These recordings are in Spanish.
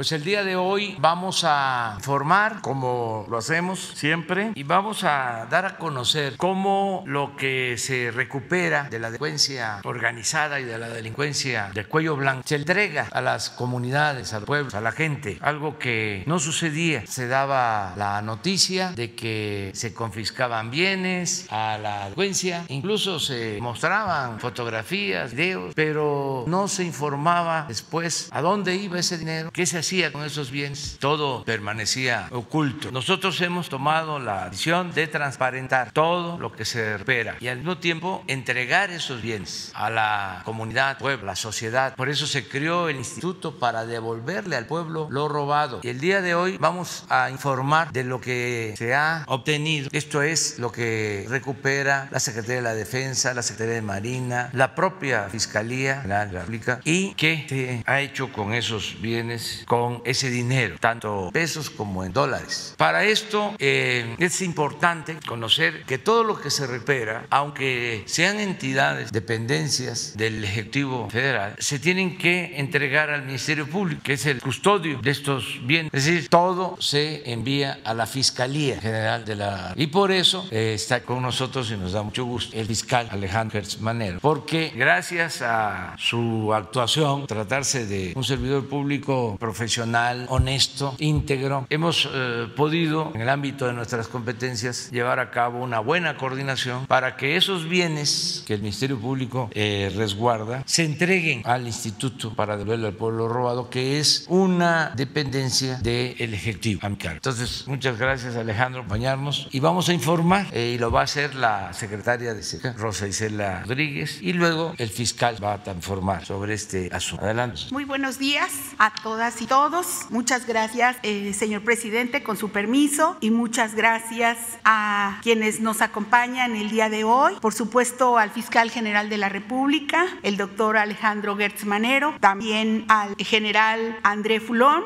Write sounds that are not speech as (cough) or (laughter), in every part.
Pues el día de hoy vamos a informar, como lo hacemos siempre, y vamos a dar a conocer cómo lo que se recupera de la delincuencia organizada y de la delincuencia de cuello blanco se entrega a las comunidades, al pueblo, a la gente, algo que no sucedía. Se daba la noticia de que se confiscaban bienes a la delincuencia, incluso se mostraban fotografías, videos, pero no se informaba después a dónde iba ese dinero, qué se hacía con esos bienes. Todo permanecía oculto. Nosotros hemos tomado la decisión de transparentar todo lo que se espera y al mismo tiempo entregar esos bienes a la comunidad, pueblo, la sociedad. Por eso se creó el instituto para devolverle al pueblo lo robado. Y el día de hoy vamos a informar de lo que se ha obtenido. Esto es lo que recupera la Secretaría de la Defensa, la Secretaría de Marina, la propia Fiscalía General de la República y qué se ha hecho con esos bienes, con ese dinero, tanto pesos como en dólares. Para esto eh, es importante conocer que todo lo que se recupera, aunque sean entidades, dependencias del Ejecutivo Federal, se tienen que entregar al Ministerio Público, que es el custodio de estos bienes. Es decir, todo se envía a la Fiscalía General de la... Y por eso eh, está con nosotros y nos da mucho gusto el fiscal Alejandro Hertz Manero, porque gracias a su actuación, tratarse de un servidor público profesional, honesto, íntegro, hemos eh, podido, en el ámbito de nuestras competencias, llevar a cabo una buena coordinación para que esos bienes que el Ministerio Público eh, resguarda se entreguen al Instituto para devolverle al pueblo robado, que es una dependencia del Ejecutivo. Entonces, muchas gracias Alejandro por acompañarnos y vamos a informar, eh, y lo va a hacer la secretaria de Seguridad, Rosa Isela Rodríguez, y luego el fiscal va a informar sobre este asunto. Adelante. Muy buenos días a todas y todos. Muchas gracias, eh, señor presidente, con su permiso, y muchas gracias a quienes nos acompañan el día de hoy. Por supuesto, al fiscal general de la República, el doctor Alejandro Gertz Manero, también al general André Fulón,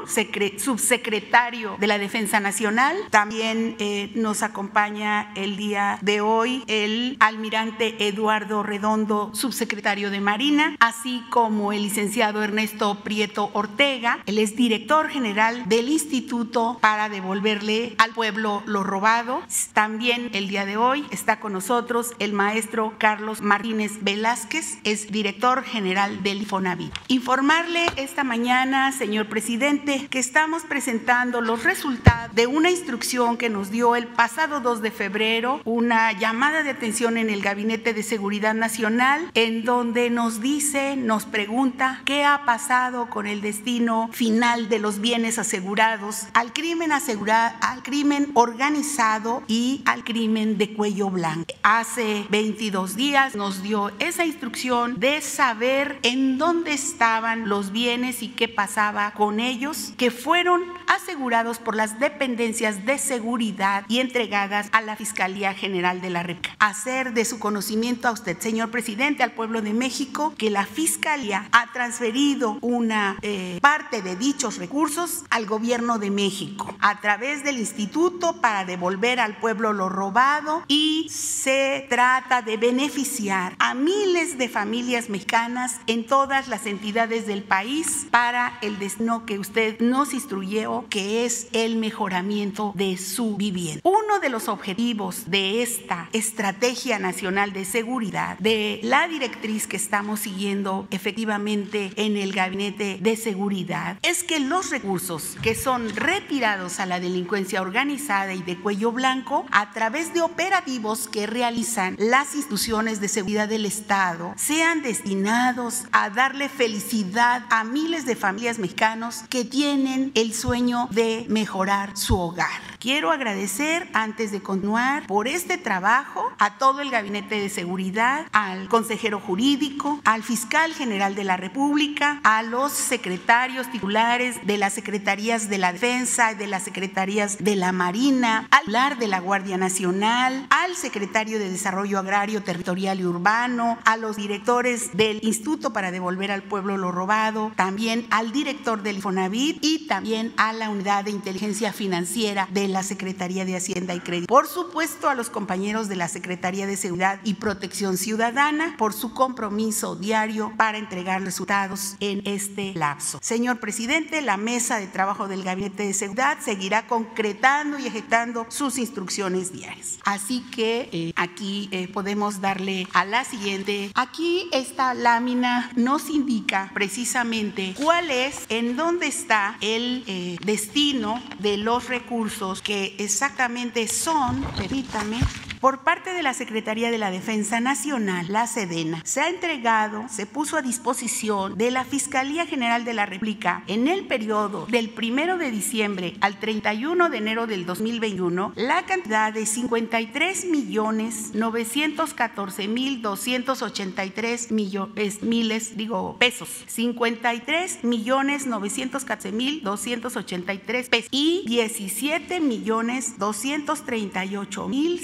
subsecretario de la Defensa Nacional. También eh, nos acompaña el día de hoy el almirante Eduardo Redondo, subsecretario de Marina, así como el licenciado Ernesto Prieto Ortega, él es director general del Instituto para devolverle al pueblo lo robado. También el día de hoy está con nosotros el maestro Carlos Martínez Velázquez, es director general del IFONAVIT. Informarle esta mañana, señor presidente, que estamos presentando los resultados de una instrucción que nos dio el pasado 2 de febrero, una llamada de atención en el Gabinete de Seguridad Nacional, en donde nos dice, nos pregunta qué ha pasado con el destino final de los bienes asegurados al crimen asegurado, al crimen organizado y al crimen de cuello blanco. Hace 22 días nos dio esa instrucción de saber en dónde estaban los bienes y qué pasaba con ellos, que fueron asegurados por las dependencias de seguridad y entregadas a la Fiscalía General de la República. Hacer de su conocimiento a usted, señor presidente, al pueblo de México, que la Fiscalía ha transferido una eh, parte de dichos recursos al gobierno de México a través del Instituto para devolver al pueblo lo robado y se trata de beneficiar a miles de familias mexicanas en todas las entidades del país para el destino que usted nos instruyó, que es el mejoramiento de su vivienda. Uno de los objetivos de esta Estrategia Nacional de Seguridad, de la directriz que estamos siguiendo efectivamente en el Gabinete de Seguridad, es que los recursos que son retirados a la delincuencia organizada y de cuello blanco a través de operativos que realizan las instituciones de seguridad del Estado sean destinados a darle felicidad a miles de familias mexicanos que tienen el sueño de mejorar su hogar. Quiero agradecer antes de continuar por este trabajo a todo el Gabinete de Seguridad, al consejero jurídico, al fiscal general de la República, a los secretarios titulares de las secretarías de la Defensa, de las secretarías de la Marina, al titular de la Guardia Nacional, al secretario de Desarrollo Agrario, Territorial y Urbano, a los directores del Instituto para devolver al pueblo lo robado, también al director del Infonavit y también a la Unidad de Inteligencia Financiera de la la Secretaría de Hacienda y Crédito. Por supuesto, a los compañeros de la Secretaría de Seguridad y Protección Ciudadana por su compromiso diario para entregar resultados en este lapso. Señor presidente, la mesa de trabajo del Gabinete de Seguridad seguirá concretando y ejecutando sus instrucciones diarias. Así que eh, aquí eh, podemos darle a la siguiente. Aquí esta lámina nos indica precisamente cuál es, en dónde está el eh, destino de los recursos que exactamente son, permítame, por parte de la Secretaría de la Defensa Nacional, la Sedena, se ha entregado, se puso a disposición de la Fiscalía General de la República en el periodo del 1 de diciembre al 31 de enero del 2021 la cantidad de 53 millones 914 mil 283 millones, miles, digo, pesos. 53 millones 914 mil 283 pesos y 17 millones 238 mil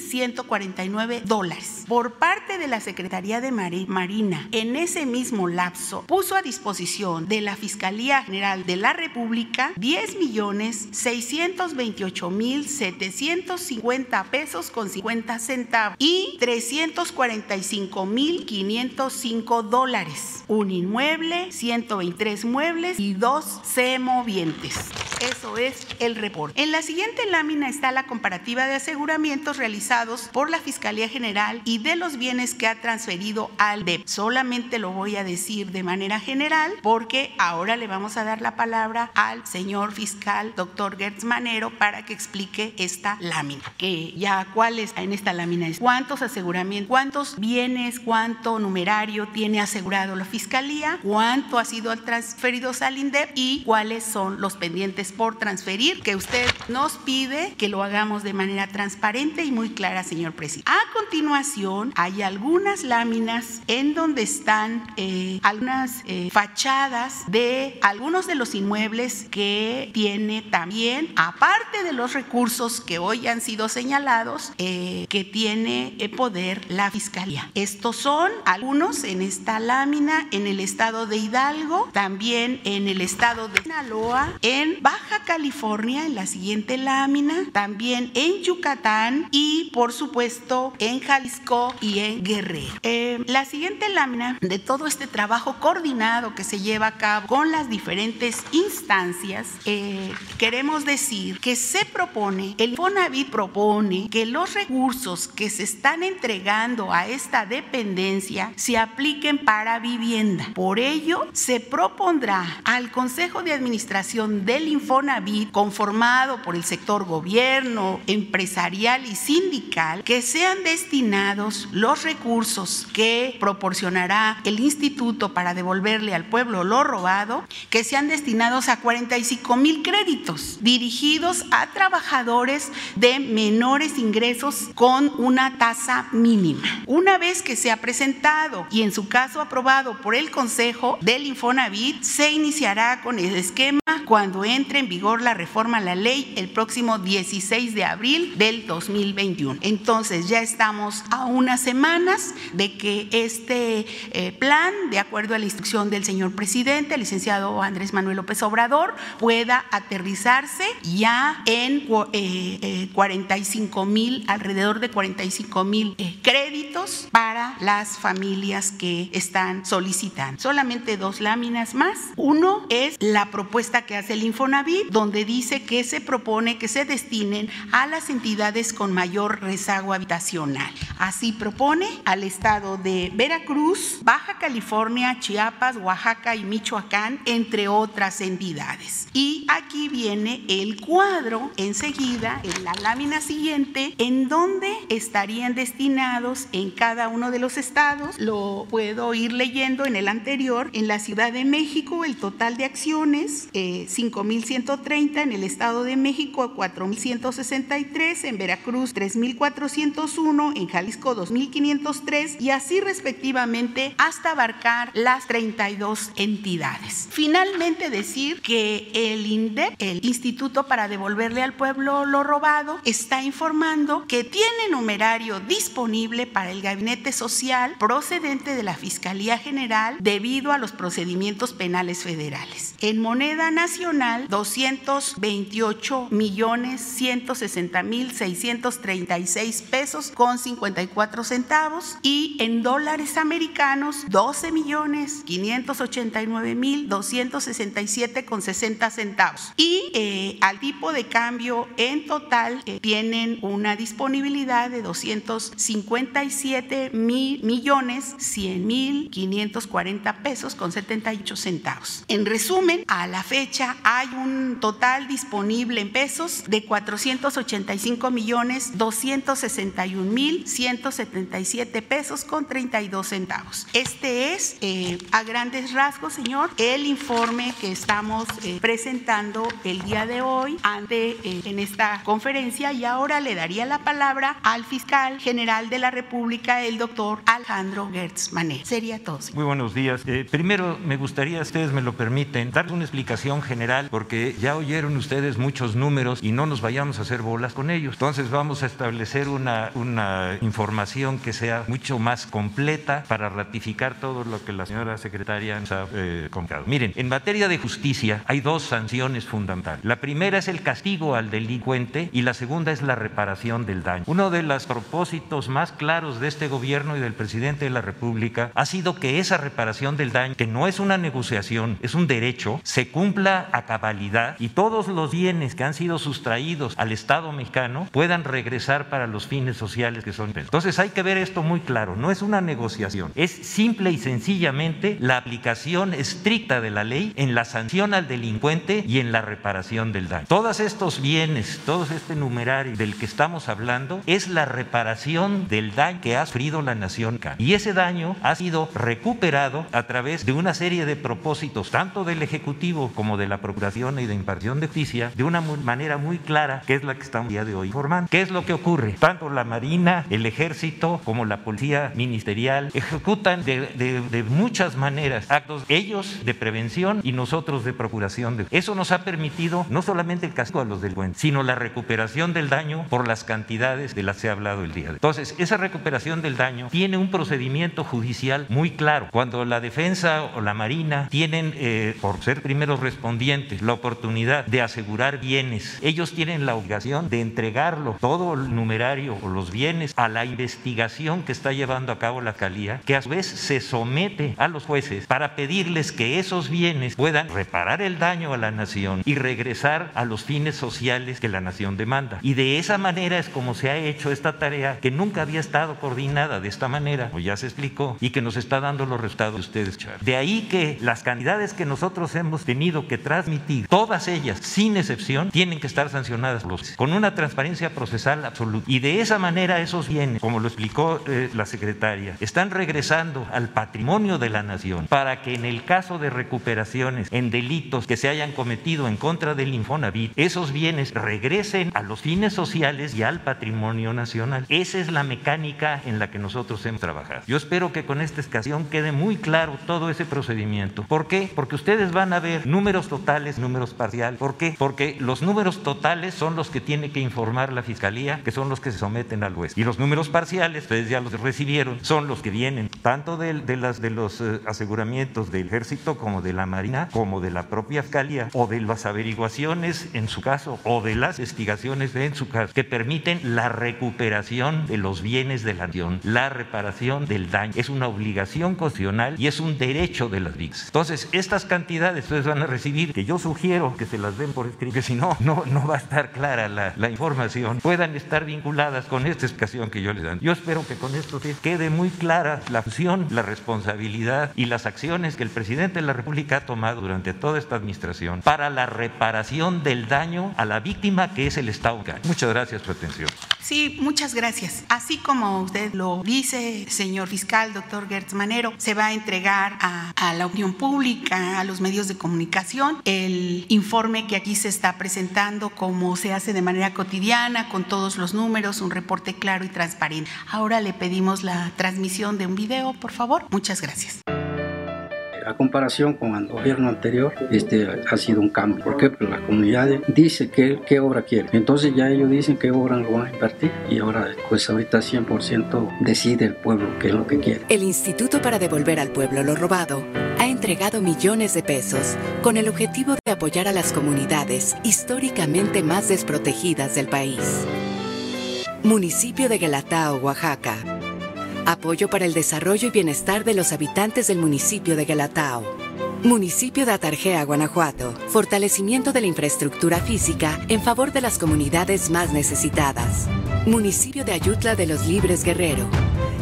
149 dólares. Por parte de la Secretaría de Marina, en ese mismo lapso, puso a disposición de la Fiscalía General de la República 10 millones 628 mil 750 pesos con 50 centavos y 345 mil 505 dólares. Un inmueble, 123 muebles y dos semovientes. Eso es el reporte. En la siguiente lámina está la comparativa de aseguramientos realizados por la Fiscalía General y de los bienes que ha transferido al DEP. Solamente lo voy a decir de manera general porque ahora le vamos a dar la palabra al señor fiscal, doctor Gertz Manero, para que explique esta lámina. Que ya cuáles en esta lámina es cuántos aseguramientos, cuántos bienes, cuánto numerario tiene asegurado la Fiscalía, cuánto ha sido transferido al INDEP y cuáles son los pendientes por transferir que usted nos pide que lo hagamos de manera transparente y muy clara, señor A continuación, hay algunas láminas en donde están eh, algunas eh, fachadas de algunos de los inmuebles que tiene también, aparte de los recursos que hoy han sido señalados, eh, que tiene poder la Fiscalía. Estos son algunos en esta lámina en el estado de Hidalgo, también en el estado de Sinaloa, en Baja California, en la siguiente lámina, también en Yucatán y por supuesto en Jalisco y en Guerrero. Eh, la siguiente lámina de todo este trabajo coordinado que se lleva a cabo con las diferentes instancias, eh, queremos decir que se propone, el FONAVIT propone que los recursos que se están entregando a esta dependencia se apliquen para vivienda. Por ello, se propondrá al Consejo de Administración del Infonavit, conformado por el sector gobierno, empresarial y sindical, que sean destinados los recursos que proporcionará el instituto para devolverle al pueblo lo robado, que sean destinados a 45 mil créditos dirigidos a trabajadores de menores ingresos con una tasa mínima. Una vez que se ha presentado y en su caso aprobado por el Consejo del Infonavit, se iniciará con el esquema cuando entre en vigor la reforma a la ley el próximo 16 de abril del 2021. Entonces ya estamos a unas semanas de que este eh, plan, de acuerdo a la instrucción del señor presidente, el licenciado Andrés Manuel López Obrador, pueda aterrizarse ya en 45 eh, eh, mil, alrededor de 45 mil créditos para las familias que están solicitando. Solamente dos láminas más. Uno es la propuesta que hace el Infonavit, donde dice que se propone que se destinen a las entidades con mayor rezago habitacional. Así propone al estado de Veracruz, Baja California, Chiapas, Oaxaca y Michoacán, entre otras entidades. Y aquí viene el cuadro enseguida, en la lámina siguiente, en donde estarían destinados en cada uno de los estados. Lo puedo ir leyendo en el anterior. En la Ciudad de México, el total de acciones, eh, 5.130, en el Estado de México, 4.163, en Veracruz, 3.401, en Jalisco 2503 y así respectivamente hasta abarcar las 32 entidades. Finalmente decir que el INDEP, el Instituto para devolverle al pueblo lo robado, está informando que tiene numerario disponible para el gabinete social procedente de la Fiscalía General debido a los procedimientos penales federales. En moneda nacional, 228 millones 160 mil 636 pesos con 54 centavos y en dólares americanos 12 millones 589 mil 267 con 60 centavos. Y eh, al tipo de cambio en total eh, tienen una disponibilidad de 257 mil millones 100 mil 540 pesos con 78 centavos. En resumen, a la fecha hay un total disponible en pesos de 485 millones 260 61.177 pesos con 32 centavos. Este es, eh, a grandes rasgos, señor, el informe que estamos eh, presentando el día de hoy ante eh, en esta conferencia y ahora le daría la palabra al fiscal general de la República, el doctor Alejandro Gertz Mané. Sería todo. Muy buenos días. primero me gustaría, ustedes me lo permiten, darle una explicación general porque ya oyeron ustedes muchos números y no nos vayamos a hacer bolas con ellos. Entonces vamos a establecer un una, una información que sea mucho más completa para ratificar todo lo que la señora secretaria nos ha eh, contado. Miren, en materia de justicia hay dos sanciones fundamentales. La primera es el castigo al delincuente y la segunda es la reparación del daño. Uno de los propósitos más claros de este gobierno y del presidente de la República ha sido que esa reparación del daño, que no es una negociación, es un derecho, se cumpla a cabalidad y todos los bienes que han sido sustraídos al Estado mexicano puedan regresar para los fines sociales que son. Entonces hay que ver esto muy claro, no es una negociación, es simple y sencillamente la aplicación estricta de la ley en la sanción al delincuente y en la reparación del daño. Todos estos bienes, todo este numerario del que estamos hablando es la reparación del daño que ha sufrido la nación y ese daño ha sido recuperado a través de una serie de propósitos tanto del Ejecutivo como de la Procuración y de impartición de justicia de una manera muy clara que es la que estamos día de hoy informando. ¿Qué es lo que ocurre? Tanto la Marina, el Ejército como la Policía Ministerial ejecutan de, muchas maneras actos, ellos de prevención y nosotros de procuración. De... Eso nos ha permitido no solamente el castigo a los delincuentes, sino la recuperación del daño por las cantidades de las que he hablado el día de hoy. Entonces, esa recuperación del daño tiene un procedimiento judicial muy claro. Cuando la defensa o la Marina tienen, eh, por ser primeros respondientes, la oportunidad de asegurar bienes, ellos tienen la obligación de entregarlo, todo el numerario o los bienes, a la investigación que está llevando a cabo la calía, que a su vez se somete a los jueces para pedirles que esos bienes puedan reparar el daño a la nación y regresar a los fines sociales que la nación demanda. Y de esa manera es como se ha hecho esta tarea que nunca había estado coordinada de esta manera, o ya se explicó, y que nos está dando los resultados de ustedes. De ahí que las cantidades que nosotros hemos tenido que transmitir, todas ellas, sin excepción, tienen que estar sancionadas con una transparencia procesal absoluta. Y de esa manera esos bienes, como lo explicó eh, la secretaria, están regresando al patrimonio de la nación para que en el caso de recuperaciones en delitos que se hayan cometido en contra del Infonavit, esos bienes regresen a los fines sociales y al patrimonio nacional. Esa es la mecánica en la que nosotros hemos trabajado. Yo espero que con esta escasión quede muy claro todo ese procedimiento. ¿Por qué? Porque ustedes van a ver números totales, números parciales. ¿Por qué? Porque los números totales son los que tiene que informar la Fiscalía, que son los que se someten al juez. Y los números parciales, ustedes ya los recibieron, son los que vienen tanto de, de los eh, aseguramientos del ejército como de la marina, como de la propia Fiscalía, o de las averiguaciones en su caso, o de las investigaciones en su caso, que permiten la recuperación de los bienes de la nación, la reparación del daño. Es una obligación constitucional y es un derecho de las víctimas. Entonces, estas cantidades ustedes van a recibir, que yo sugiero que se las den por escrito, que si no, no, no va a estar clara la, la, información, puedan estar vinculadas con esta explicación que yo les dan. Yo espero que con esto quede muy clara la función, la responsabilidad y las acciones que el presidente de la República ha tomado durante toda esta administración para la reparación del daño a la víctima que es el Estado. Muchas gracias por su atención. Sí, muchas gracias. Así como usted lo dice, señor fiscal, doctor Gertz Manero, se va a entregar a, la opinión pública, a los medios de comunicación, el informe que aquí se está presentando como se hace de manera cotidiana, con todos los números, un reporte claro y transparente. Ahora le pedimos la transmisión de un video, por favor. Muchas gracias a comparación con el gobierno anterior, este ha sido un cambio. porque pues la comunidad dice qué obra quiere. Entonces ya ellos dicen qué obra lo van a invertir y ahora pues ahorita 100% decide el pueblo qué es lo que quiere. El Instituto para devolver al pueblo lo robado ha entregado millones de pesos con el objetivo de apoyar a las comunidades históricamente más desprotegidas del país. Municipio de Guelatao, Oaxaca Apoyo para el desarrollo y bienestar de los habitantes del municipio de Galatao. Municipio de Atarjea, Guanajuato. Fortalecimiento de la infraestructura física en favor de las comunidades más necesitadas. Municipio de Ayutla de los Libres Guerrero.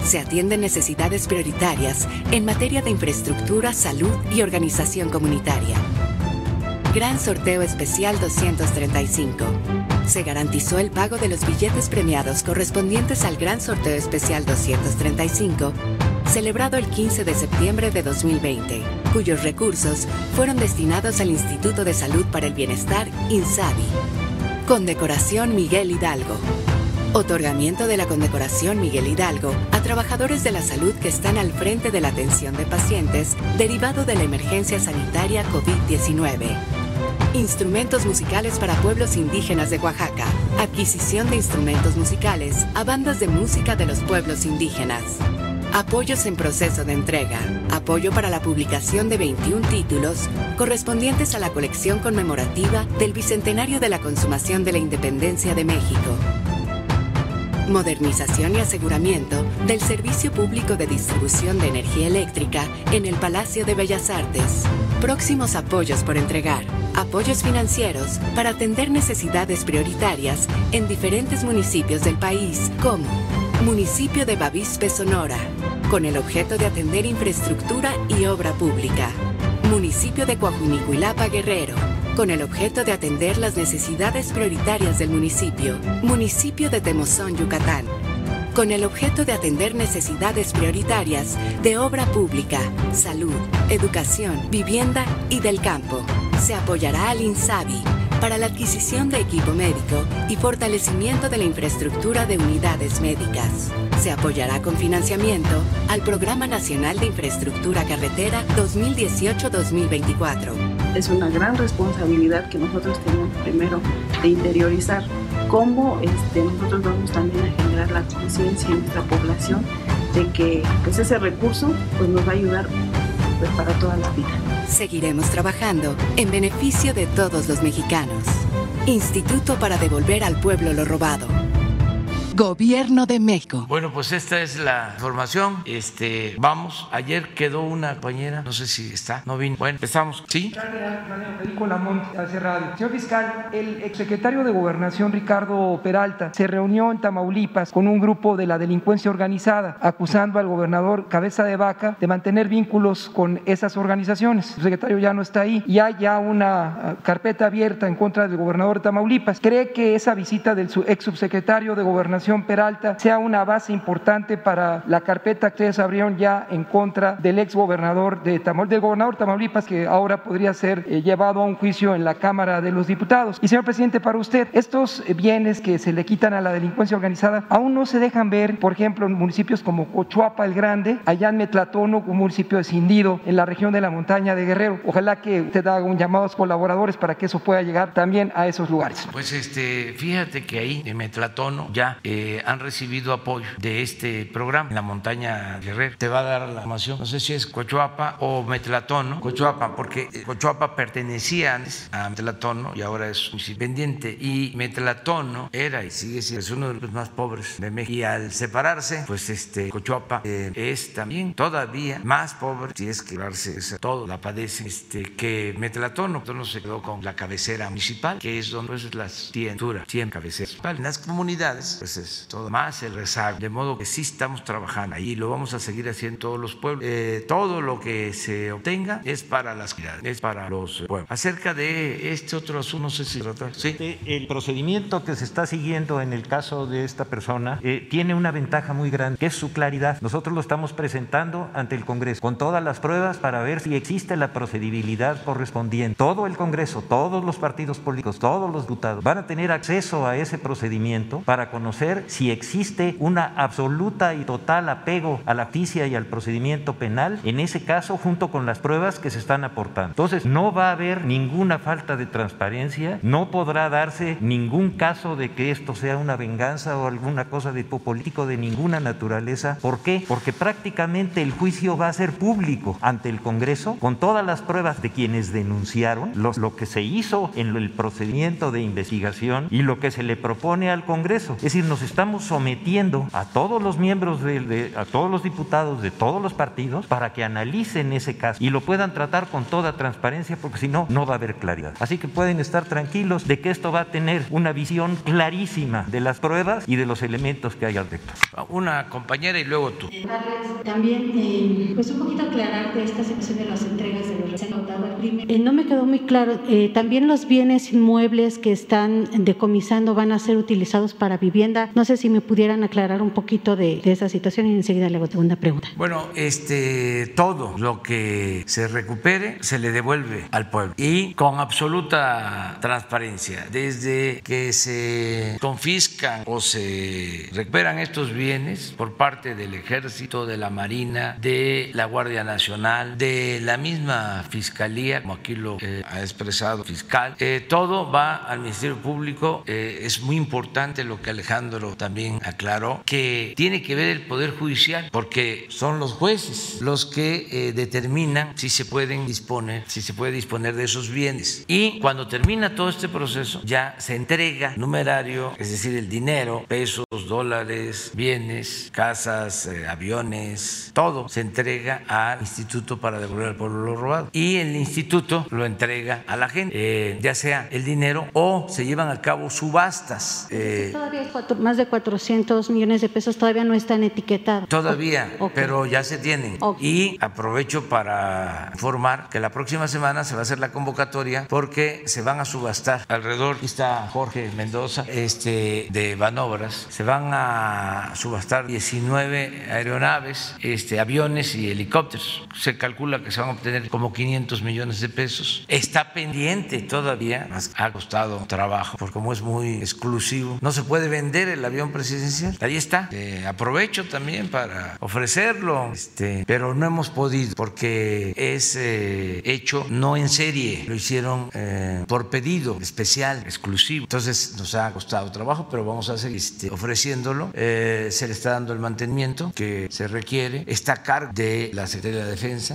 Se atienden necesidades prioritarias en materia de infraestructura, salud y organización comunitaria. Gran Sorteo Especial 235 se garantizó el pago de los billetes premiados correspondientes al Gran Sorteo Especial 235, celebrado el 15 de septiembre de 2020, cuyos recursos fueron destinados al Instituto de Salud para el Bienestar, INSABI. Condecoración Miguel Hidalgo. Otorgamiento de la condecoración Miguel Hidalgo a trabajadores de la salud que están al frente de la atención de pacientes derivado de la emergencia sanitaria COVID-19. Instrumentos musicales para pueblos indígenas de Oaxaca. Adquisición de instrumentos musicales a bandas de música de los pueblos indígenas. Apoyos en proceso de entrega. Apoyo para la publicación de 21 títulos correspondientes a la colección conmemorativa del Bicentenario de la Consumación de la Independencia de México. Modernización y aseguramiento del Servicio Público de Distribución de Energía Eléctrica en el Palacio de Bellas Artes. Próximos apoyos por entregar. Apoyos financieros para atender necesidades prioritarias en diferentes municipios del país, como Municipio de Bavispe, Sonora, con el objeto de atender infraestructura y obra pública. Municipio de Coahuinicuilapa, Guerrero, con el objeto de atender las necesidades prioritarias del municipio. Municipio de Temozón, Yucatán, con el objeto de atender necesidades prioritarias de obra pública, salud, educación, vivienda y del campo. Se apoyará al INSABI para la adquisición de equipo médico y fortalecimiento de la infraestructura de unidades médicas. Se apoyará con financiamiento al Programa Nacional de Infraestructura Carretera 2018-2024. Es una gran responsabilidad que nosotros tenemos primero de interiorizar cómo este, nosotros vamos también a generar la conciencia en nuestra población de que pues, ese recurso pues, nos va a ayudar pues, para toda la vida. Seguiremos trabajando en beneficio de todos los mexicanos. Instituto para devolver al pueblo lo robado. Gobierno de México. Bueno, pues esta es la información. Este, vamos. Ayer quedó una compañera, no sé si está, no vino. Bueno, empezamos. ¿Sí? Señor fiscal, el exsecretario de Gobernación Ricardo Peralta se reunió en Tamaulipas con un grupo de la delincuencia organizada, acusando al gobernador Cabeza de Vaca de mantener vínculos con esas organizaciones. El secretario ya no está ahí y hay ya una ah, carpeta abierta en contra del gobernador de Tamaulipas. ¿Cree que esa visita del ex subsecretario de Gobernación Peralta sea una base importante para la carpeta que ustedes abrieron ya en contra del ex gobernador de Tamaulipas, del gobernador Tamaulipas, que ahora podría ser eh, llevado a un juicio en la Cámara de los Diputados. Y señor presidente, para usted, estos bienes que se le quitan a la delincuencia organizada aún no se dejan ver, por ejemplo, en municipios como Cochuapa el Grande, allá en Metlatono, un municipio escindido en la región de la montaña de Guerrero. Ojalá que usted haga un llamado a los colaboradores para que eso pueda llegar también a esos lugares. Pues este, fíjate que ahí en Metlatono ya eh, han recibido apoyo de este programa en la montaña Guerrero. Te va a dar la información, no sé si es Cochuapa o Metlatono, Cochuapa, porque eh, Cochuapa pertenecía antes a Metlatono y ahora es independiente. Y Metlatono era y sigue siendo es uno de los más pobres de México. Y al separarse, pues este Cochuapa eh, es también todavía más pobre, si es que todo la padece, este, que Metlatono. Entonces se quedó con la cabecera municipal, que es donde pues, las 100, 100 cabeceras. En las comunidades, pues es todo más el rezago. De modo que sí estamos trabajando ahí, lo vamos a seguir haciendo en todos los pueblos. Eh, todo lo que se obtenga es para las ciudades, es para los pueblos. Acerca de este otro asunto, no sé si ¿Sí? El procedimiento que se está siguiendo en el caso de esta persona eh, tiene una ventaja muy grande, que es su claridad. Nosotros lo estamos presentando ante el Congreso con todas las pruebas para ver si existe la procedibilidad correspondiente. Todo el Congreso, todos los partidos políticos, todos los diputados van a tener acceso a ese procedimiento para conocer si existe una absoluta y total apego a la justicia y al procedimiento penal, en ese caso, junto con las pruebas que se están aportando. Entonces, no va a haber ninguna falta de transparencia, no podrá darse ningún caso de que esto sea una venganza o alguna cosa de tipo político de ninguna naturaleza. ¿Por qué? Porque prácticamente el juicio va a ser público ante el Congreso con todas las pruebas de quienes denunciaron, lo que se hizo en el procedimiento de investigación y lo que se le propone al Congreso. Es decir, nos estamos sometiendo a todos los miembros, de, de, a todos los diputados de todos los partidos para que analicen ese caso y lo puedan tratar con toda transparencia porque si no, no va a haber claridad. Así que pueden estar tranquilos de que esto va a tener una visión clarísima de las pruebas y de los elementos que hay al respecto. Una compañera y luego tú. También, eh, pues un poquito aclarar de esta situación de las entregas de los recién eh, no me quedó muy claro, eh, también los bienes inmuebles que están decomisando van a ser utilizados para vivienda. No sé si me pudieran aclarar un poquito de, esa situación y enseguida le hago segunda pregunta. Bueno, este, todo lo que se recupere se le devuelve al pueblo y con absoluta transparencia. Desde que se confiscan o se recuperan estos bienes por parte del ejército, de la marina, de la Guardia Nacional, de la misma fiscalía, como aquí lo eh, ha expresado fiscal, eh, todo va al Ministerio Público. Eh, es muy importante lo que Alejandro también aclaró, que tiene que ver el Poder Judicial, porque son los jueces los que determinan si se pueden disponer, si se puede disponer de esos bienes. Y cuando termina todo este proceso, ya se entrega numerario, es decir, el dinero, pesos, dólares, bienes, casas, eh, aviones, todo se entrega al instituto para devolver al pueblo lo robado. Y el instituto lo entrega a la gente, eh, ya sea el dinero o se llevan a cabo subastas. Eh, más de 400 millones de pesos todavía no están etiquetados. Todavía, okay. pero ya se tienen. Okay. Y aprovecho para informar que la próxima semana se va a hacer la convocatoria porque se van a subastar alrededor, aquí está Jorge Mendoza, este, de Banobras, se van a subastar 19 aeronaves, este, aviones y helicópteros. Se calcula que se van a obtener como 500 millones de pesos. Está pendiente todavía, ha costado trabajo, porque como es muy exclusivo, no se puede vender el avión presidencial. Ahí está. Eh, aprovecho también para ofrecerlo, este, pero no hemos podido porque es eh, hecho no en serie, lo hicieron eh, por pedido especial, exclusivo. Entonces nos ha costado trabajo, pero vamos a seguir este, ofreciéndolo. Se le está dando el mantenimiento que se requiere. Está a cargo de la Secretaría de Defensa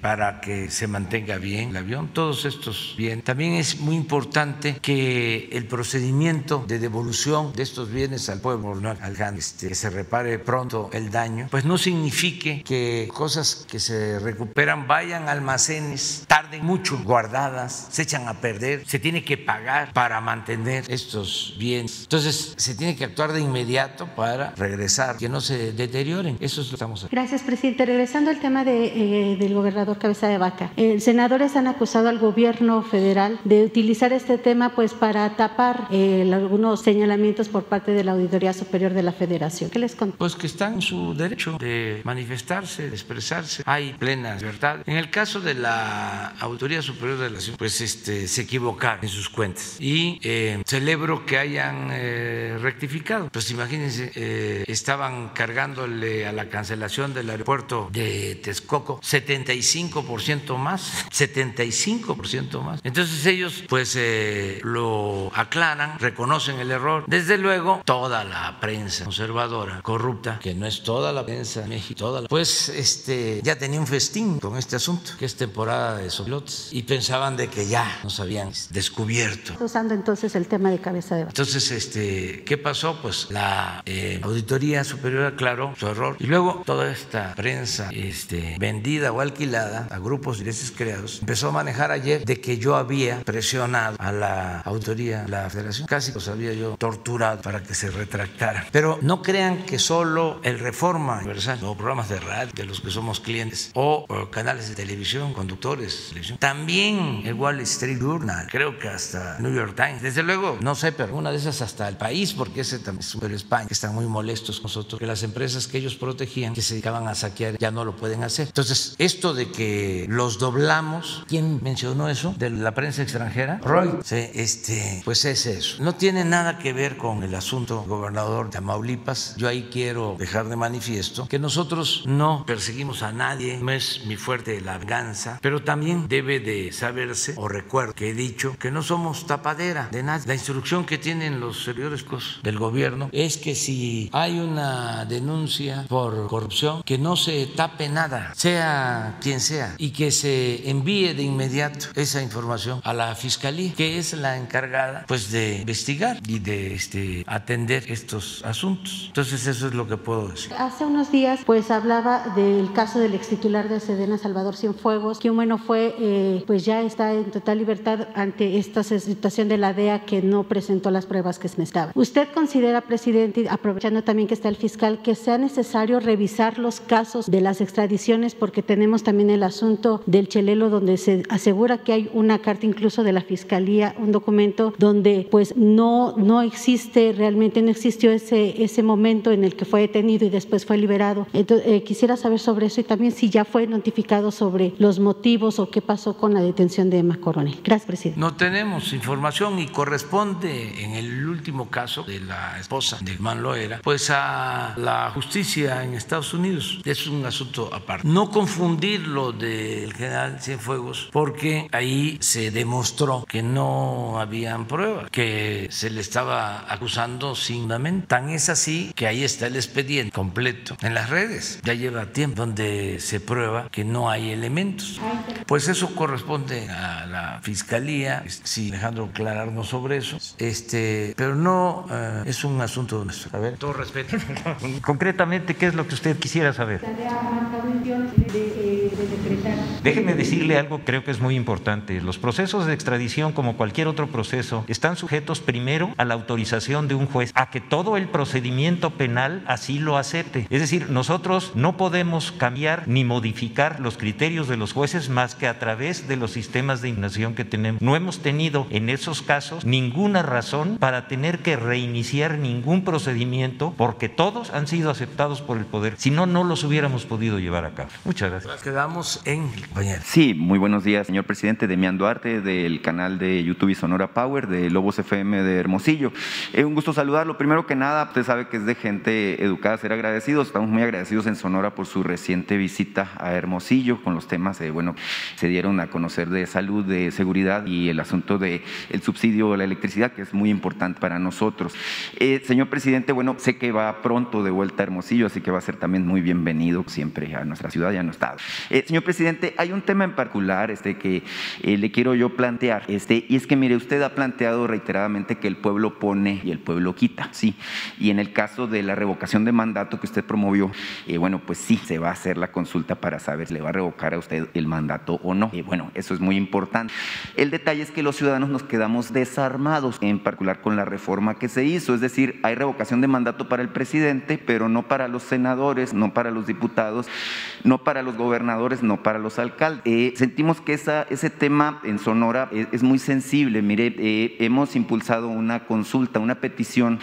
para que se mantenga bien el avión. Todos estos bien. También es muy importante que el procedimiento de devolución de estos bienes al pueblo, al GAN, este, que se repare pronto el daño, pues no signifique que cosas que se recuperan vayan a almacenes, tarden mucho guardadas, se echan a perder, se tiene que pagar para mantener estos bienes. Entonces, se tiene que actuar de inmediato para regresar, que no se deterioren. Eso es lo que estamos haciendo. Gracias, presidente. Regresando al tema de, eh, del gobernador Cabeza de Vaca. Eh, senadores han acusado al gobierno federal de utilizar este tema pues para tapar eh, algunos señalamientos por parte de la Auditoría Superior de la Federación. ¿Qué les contó? Pues que están en su derecho de manifestarse, de expresarse. Hay plena libertad. En el caso de la Auditoría Superior de la Nación, pues este, se equivocaron en sus cuentas. Y eh, celebro que hayan eh, rectificado. Pues imagínense, eh, estaban cargándole a la cancelación del aeropuerto de Texcoco 75% más, 75% más. Entonces ellos pues eh, lo aclaran, reconocen el error. Desde luego, toda la prensa conservadora, corrupta, que no es toda la prensa de México, toda la, pues este, ya tenía un festín con este asunto, que es temporada de sopilotes, y pensaban de que ya nos habían descubierto. Usando entonces el tema de cabeza de vaca. Entonces, este, ¿qué pasó? Pues la eh, Auditoría Superior aclaró su error y luego toda esta prensa este, vendida o alquilada a grupos intereses creados empezó a manejar ayer de que yo había presionado a la Auditoría, la Federación, casi los había yo torturado para que se retractara. Pero no crean que solo el Reforma Universal o programas de radio de los que somos clientes o, canales de televisión, conductores de televisión, también el Wall Street Journal, creo que hasta New York Times, desde luego, no sé, pero una de esas hasta el país, porque ese también es ejemplo España, que están muy molestos nosotros, que las empresas que ellos protegían, que se dedicaban a saquear, ya no lo pueden hacer. Entonces, esto de que los doblamos, ¿quién mencionó eso? De la prensa extranjera. Roy. Sí, este, pues es eso. No tiene nada que ver con el asunto gobernador de Tamaulipas. Yo ahí quiero dejar de manifiesto que nosotros no perseguimos a nadie, no es mi fuerte la venganza, pero también debe de saberse o recuerdo que he dicho que no somos tapadera de nada. La instrucción que tienen los servidores del gobierno es que si hay una denuncia por corrupción, que no se tape nada, sea quien sea, y que se envíe de inmediato esa información a la fiscalía, que es la encargada pues de investigar y de este, atender estos asuntos. Entonces eso es lo que puedo decir. Hace unos días pues hablaba del caso del ex titular de Sedena, Salvador Cienfuegos, que bueno fue eh, pues ya está en total libertad ante esta situación de la DEA que no presentó las pruebas que se necesitaban. ¿Usted considera, presidente, aprovechando también que está el fiscal, que sea necesario revisar los casos de las extradiciones porque tenemos también el asunto del Chelelo donde se asegura que hay una carta incluso de la fiscalía, un documento donde pues no no existe realmente no existió ese ese momento en el que fue detenido y después fue liberado. Entonces eh, quisiera saber sobre eso y también si ya fue notificado sobre los motivos o qué pasó con la detención de Emma Coronel. Gracias, presidente. No tenemos información y corresponde en el último caso de la esposa de Germán Loera, pues a la justicia en Estados Unidos. Es un asunto aparte. No confundir lo del general Cienfuegos, porque ahí se demostró que no habían pruebas, que se le estaba acusando sin fundamento. Tan es así que ahí está el expediente completo en las redes. Ya lleva tiempo donde se prueba que no hay elementos. Pues eso corresponde a la fiscalía. Sí, Alejandro, aclararnos sobre eso. Este, pero no eh, es un asunto nuestro. A ver, todo respeto. (laughs) Concretamente, ¿qué es lo que usted quisiera saber? Déjeme decirle algo, creo que es muy importante. Los procesos de extradición, como cualquier otro proceso, están sujetos primero a la autorización de un juez, a que todo el procedimiento penal así lo acepte. Es decir, nosotros no podemos cambiar ni modificar los criterios de los jueces más que a través de los sistemas de indignación que tenemos. No hemos tenido en esos casos ninguna razón para tener que reiniciar ningún procedimiento porque todos han sido aceptados por el poder. Si no, no los hubiéramos podido llevar a cabo. Muchas gracias. Quedamos en Sí, muy buenos días, señor presidente. Demian Duarte, del canal de YouTube y Sonora Power, de Lobos FM de Hermosillo. Es un gusto saludarlo. Primero que nada, usted sabe que es de gente educada ser agradecidos. Estamos muy agradecidos en Sonora por su reciente visita a Hermosillo con los temas, eh, bueno, se dieron a conocer de salud, de seguridad y el asunto del el subsidio a la electricidad, que es muy importante para nosotros. Eh, señor presidente, bueno, sé que va pronto de vuelta a Hermosillo, así que va a ser también muy bienvenido siempre a nuestra ciudad y a nuestro estado. Eh, señor presidente, hay un tema en particular este, que eh, le quiero yo plantear, este, y es que mire, usted ha planteado reiteradamente que el pueblo pone y el pueblo quita, sí, y en el caso de la revocación de mandato que usted promovió, eh, bueno, pues sí, se va a hacer la consulta para saber si le va a revocar a usted el mandato o no. Eh, bueno, eso es muy importante. El detalle es que los ciudadanos nos quedamos desarmados, en particular con la reforma que se hizo, es decir, hay revocación de mandato para el presidente, pero no para los senadores, no para los diputados, no para los gobernadores, no para los alcaldes. Eh, sentimos que ese tema en Sonora es, muy sensible. Mire, eh, hemos impulsado una consulta, una petición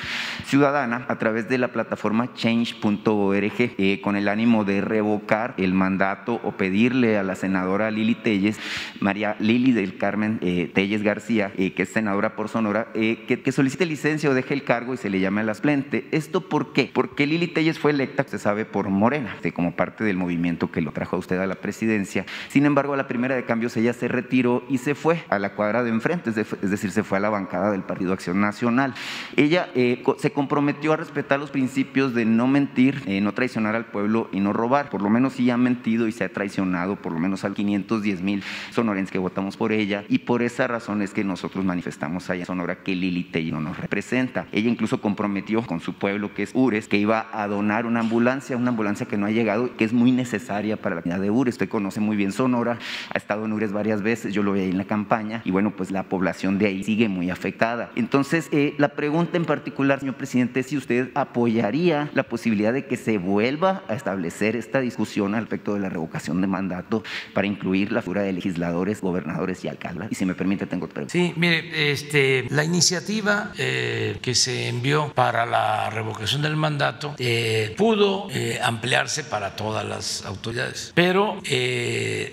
ciudadana a través de la plataforma change.org eh, con el ánimo de revocar el mandato o pedirle a la senadora Lili Telles, María Lili del Carmen Telles García, que es senadora por Sonora, que, que, solicite licencia o deje el cargo y se le llame a las plente. ¿Esto por qué? Porque Lili Telles fue electa, se sabe, por Morena, como parte del movimiento que lo trajo a usted a la presidencia. Sin embargo, a la primera de cambios ella se retiró y se fue a la cuadra de enfrente, es decir, se fue a la bancada del Partido Acción Nacional. Ella eh, se comprometió a respetar los principios de no mentir, eh, no traicionar al pueblo y no robar. Por lo menos sí ha mentido y se ha traicionado por lo menos al 510 mil sonorenses que votamos por ella y por esa razón es que nosotros manifestamos allá en Sonora que Lili Tello no nos representa. Ella incluso comprometió con su pueblo, que es Ures, que iba a donar una ambulancia, una ambulancia que no ha llegado, que es muy necesaria para la comunidad de Ures. Usted conoce muy bien Sonora, ha estado en Ures varias veces, yo lo vi ahí en la campaña, y bueno, pues la población de ahí sigue muy afectada. Entonces, eh, la pregunta en particular, señor presidente, es si usted apoyaría la posibilidad de que se vuelva a establecer esta discusión al respecto de la revocación de mandato para incluir la figura de legisladores, gobernadores y alcaldes. Y si me permite, tengo otra pregunta. Sí, mire, este, la iniciativa eh, que se envió para la revocación del mandato eh, pudo eh, ampliarse para todas las autoridades, pero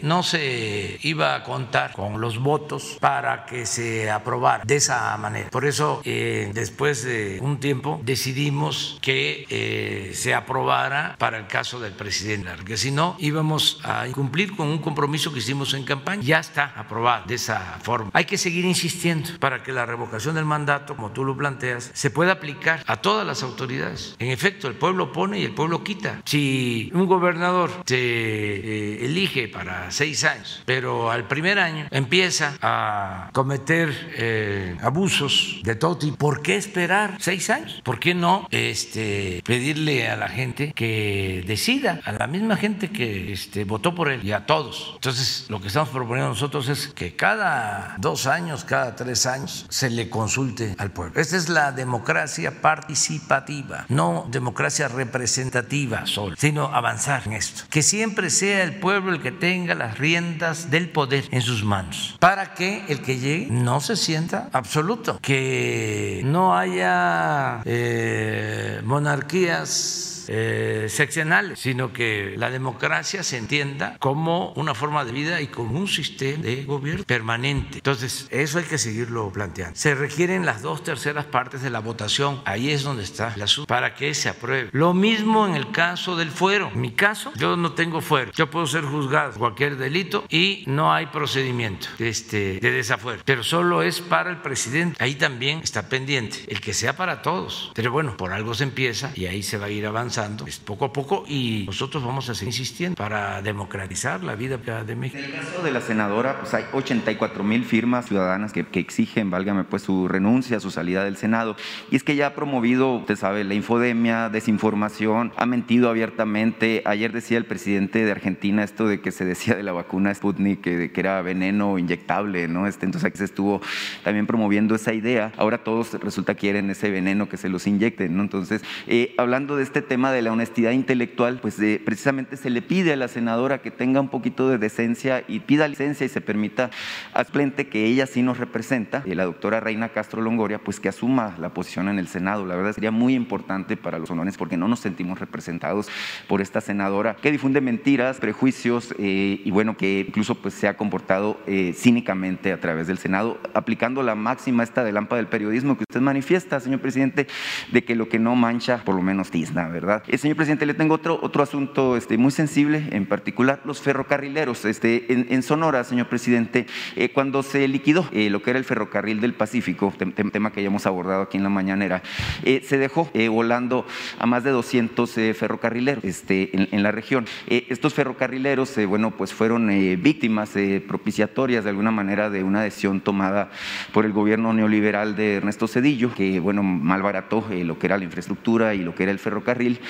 no se iba a contar con los votos para que se aprobara de esa manera. Por eso, después de un tiempo, decidimos que se aprobara para el caso del presidente, porque si no, íbamos a incumplir con un compromiso que hicimos en campaña. Ya está aprobado de esa forma. Hay que seguir insistiendo para que la revocación del mandato, como tú lo planteas, se pueda aplicar a todas las autoridades. En efecto, el pueblo pone y el pueblo quita. Si un gobernador se eh, elige para seis años, pero al primer año empieza a cometer eh, abusos de todo tipo, ¿por qué esperar seis años? ¿Por qué no este, pedirle a la gente que decida, a la misma gente que este, votó por él y a todos? Entonces, lo que estamos proponiendo nosotros es que cada dos años, cada tres años, se le consulte al pueblo. Esta es la democracia participativa, no democracia representativa solo, sino avanzar en esto. Que siempre sea el pueblo el que tenga las riendas del poder en sus manos, para que el que llegue no se sienta absoluto, que no haya eh, monarquías eh, seccionales, sino que la democracia se entienda como una forma de vida y como un sistema de gobierno permanente. Entonces, eso hay que seguirlo planteando. Se requieren las dos terceras partes de la votación, ahí es donde está el asunto, para que se apruebe. Lo mismo en el caso del fuero. En mi caso, yo no tengo fuero, yo puedo ser juzgado cualquier delito y no hay procedimiento este, de desafuero, pero solo es para el presidente. Ahí también está pendiente, el que sea para todos. Pero bueno, por algo se empieza y ahí se va a ir avanzando poco a poco y nosotros vamos a seguir insistiendo para democratizar la vida de México. En el caso de la senadora, pues hay 84 mil firmas ciudadanas que, que, exigen, válgame, pues su renuncia, su salida del Senado. Y es que ya ha promovido, usted sabe, la infodemia, desinformación, ha mentido abiertamente. Ayer decía el presidente de Argentina esto de que se decía de la vacuna Sputnik que, que era veneno inyectable, ¿no? Este, entonces aquí se estuvo también promoviendo esa idea. Ahora todos resulta quieren ese veneno que se los inyecten, ¿no? Entonces, eh, hablando de este tema, de la honestidad intelectual, pues precisamente se le pide a la senadora que tenga un poquito de decencia y pida licencia y se permita a Splente que ella sí nos representa, y la doctora Reina Castro Longoria, pues que asuma la posición en el Senado. La verdad sería muy importante para los honores porque no nos sentimos representados por esta senadora que difunde mentiras, prejuicios eh, y bueno, que incluso pues se ha comportado eh, cínicamente a través del Senado, aplicando la máxima esta de lámpara del periodismo que usted manifiesta, señor presidente, de que lo que no mancha, por lo menos tizna, ¿verdad? Eh, señor presidente, le tengo otro, otro asunto este, muy sensible, en particular los ferrocarrileros. Este, en, Sonora, señor presidente, eh, cuando se liquidó eh, lo que era el ferrocarril del Pacífico, tema que ya hemos abordado aquí en la mañanera, se dejó volando a más de 200 ferrocarrileros este, en, la región. estos ferrocarrileros, bueno, pues fueron víctimas propiciatorias de alguna manera de una decisión tomada por el gobierno neoliberal de Ernesto Cedillo, que, bueno, malbarató lo que era la infraestructura y lo que era el ferrocarril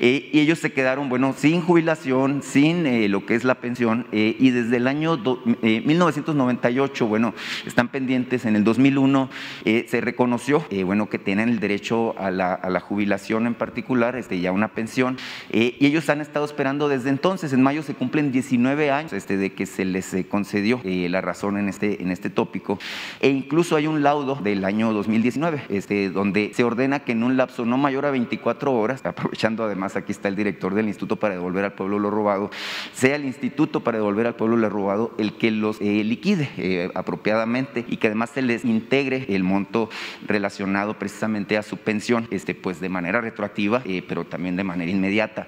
eh, y ellos se quedaron, bueno, sin jubilación, sin eh, lo que es la pensión, eh, y desde el año 1998, bueno, están pendientes, en el 2001 se reconoció, bueno, que tienen el derecho a la, jubilación en particular, este, ya una pensión, y ellos han estado esperando desde entonces, en mayo se cumplen 19 años este, de que se les concedió la razón en este, en este tópico, e incluso hay un laudo del año 2019, este, donde se ordena que en un lapso no mayor a 24 horas, aprovechando además aquí está el director del Instituto para devolver al pueblo lo robado, sea el Instituto para devolver al pueblo lo robado el que los eh, liquide eh, apropiadamente y que además se les integre el monto relacionado precisamente a su pensión, este, pues de manera retroactiva, eh, pero también de manera inmediata.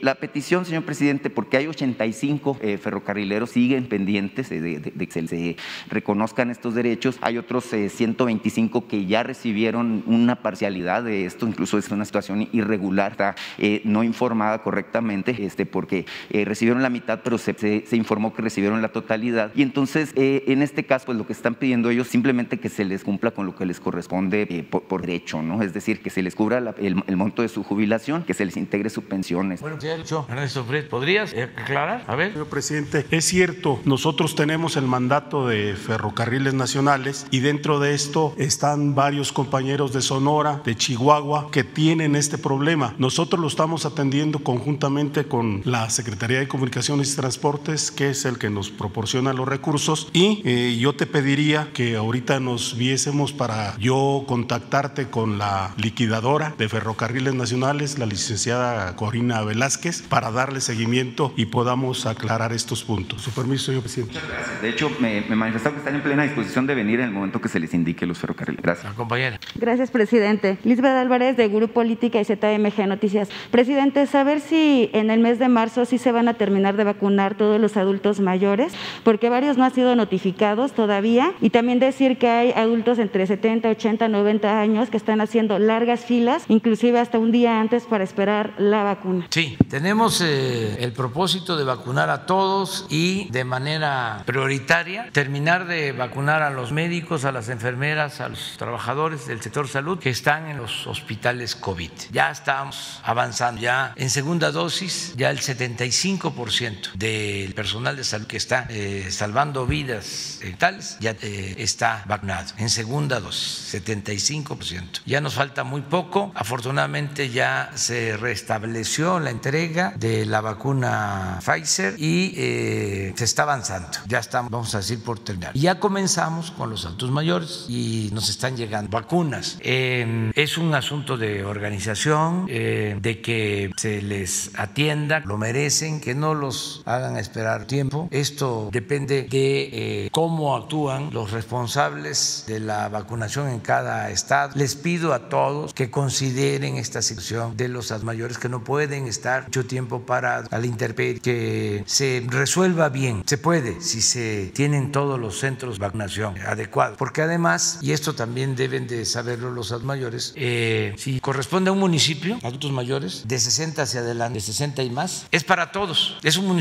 la petición, señor presidente, porque hay 85 ferrocarrileros siguen pendientes de, que se, reconozcan estos derechos, hay otros 125 que ya recibieron una parcialidad de esto, incluso es una situación irregular, eh, no informada correctamente, este, porque eh, recibieron la mitad, pero se, se, informó que recibieron la totalidad. Y entonces, eh, en este caso, pues lo que están pidiendo ellos simplemente que se les cumpla con lo que les corresponde por, por, derecho, ¿no? Es decir, que se les cubra la, el, el, monto de su jubilación, que se les integre sus pensiones. Bueno, ya dicho, Ernesto Fred, ¿podrías aclarar? A ver. Señor presidente, es cierto, nosotros tenemos el mandato de ferrocarriles nacionales y dentro de esto están varios compañeros de Sonora, de Chihuahua, que tienen este problema. Nosotros lo estamos atendiendo conjuntamente con la Secretaría de Comunicaciones y Transportes, que es el que nos proporciona los recursos. Y eh, yo te pediría que ahorita nos viésemos para yo contactarte con la liquidadora de Ferrocarriles Nacionales, la licenciada Corina Velázquez, para darle seguimiento y podamos aclarar estos puntos. Su permiso, señor presidente. Muchas gracias. De hecho, me, me manifestaron que están en plena disposición de venir en el momento que se les indique los ferrocarriles. Gracias. La compañera. Gracias, presidente. Lisbeth Álvarez, de Grupo Política y ZMG Noticias. Presidente, saber si en el mes de marzo sí se van a terminar de vacunar todos los adultos mayores, porque varios no han sido notificados todavía. Y también decir que hay adultos entre 70, 80, 90 años que están haciendo largas filas, inclusive hasta un día antes para esperar la vacuna. Sí, tenemos eh, el propósito de vacunar a todos y de manera prioritaria terminar de vacunar a los médicos, a las enfermeras, a los trabajadores del sector salud que están en los hospitales COVID. Ya estamos avanzando, ya en segunda dosis, ya el 75% del personal de salud que está eh, salvando vidas eh, tales ya eh, está vacunado. En segunda dosis, 75%. Ya nos falta muy poco. Afortunadamente ya se restableció la entrega de la vacuna Pfizer y eh, se está avanzando. Ya estamos, vamos a decir, por terminar. Ya comenzamos con los adultos mayores y nos están llegando vacunas. Eh, es un asunto de organización, eh, de que se les atienda, lo merecen, que no los hagan esperar tiempo. Esto depende de cómo actúan los responsables de la vacunación en cada estado. Les pido a todos que consideren esta situación de los mayores que no pueden estar mucho tiempo parados a la intemperie, que se resuelva bien. Se puede si se tienen todos los centros de vacunación adecuados, porque además, y esto también deben de saberlo los mayores, eh, si corresponde a un municipio, adultos mayores, de 60 hacia adelante, de 60 y más, es para todos, es, un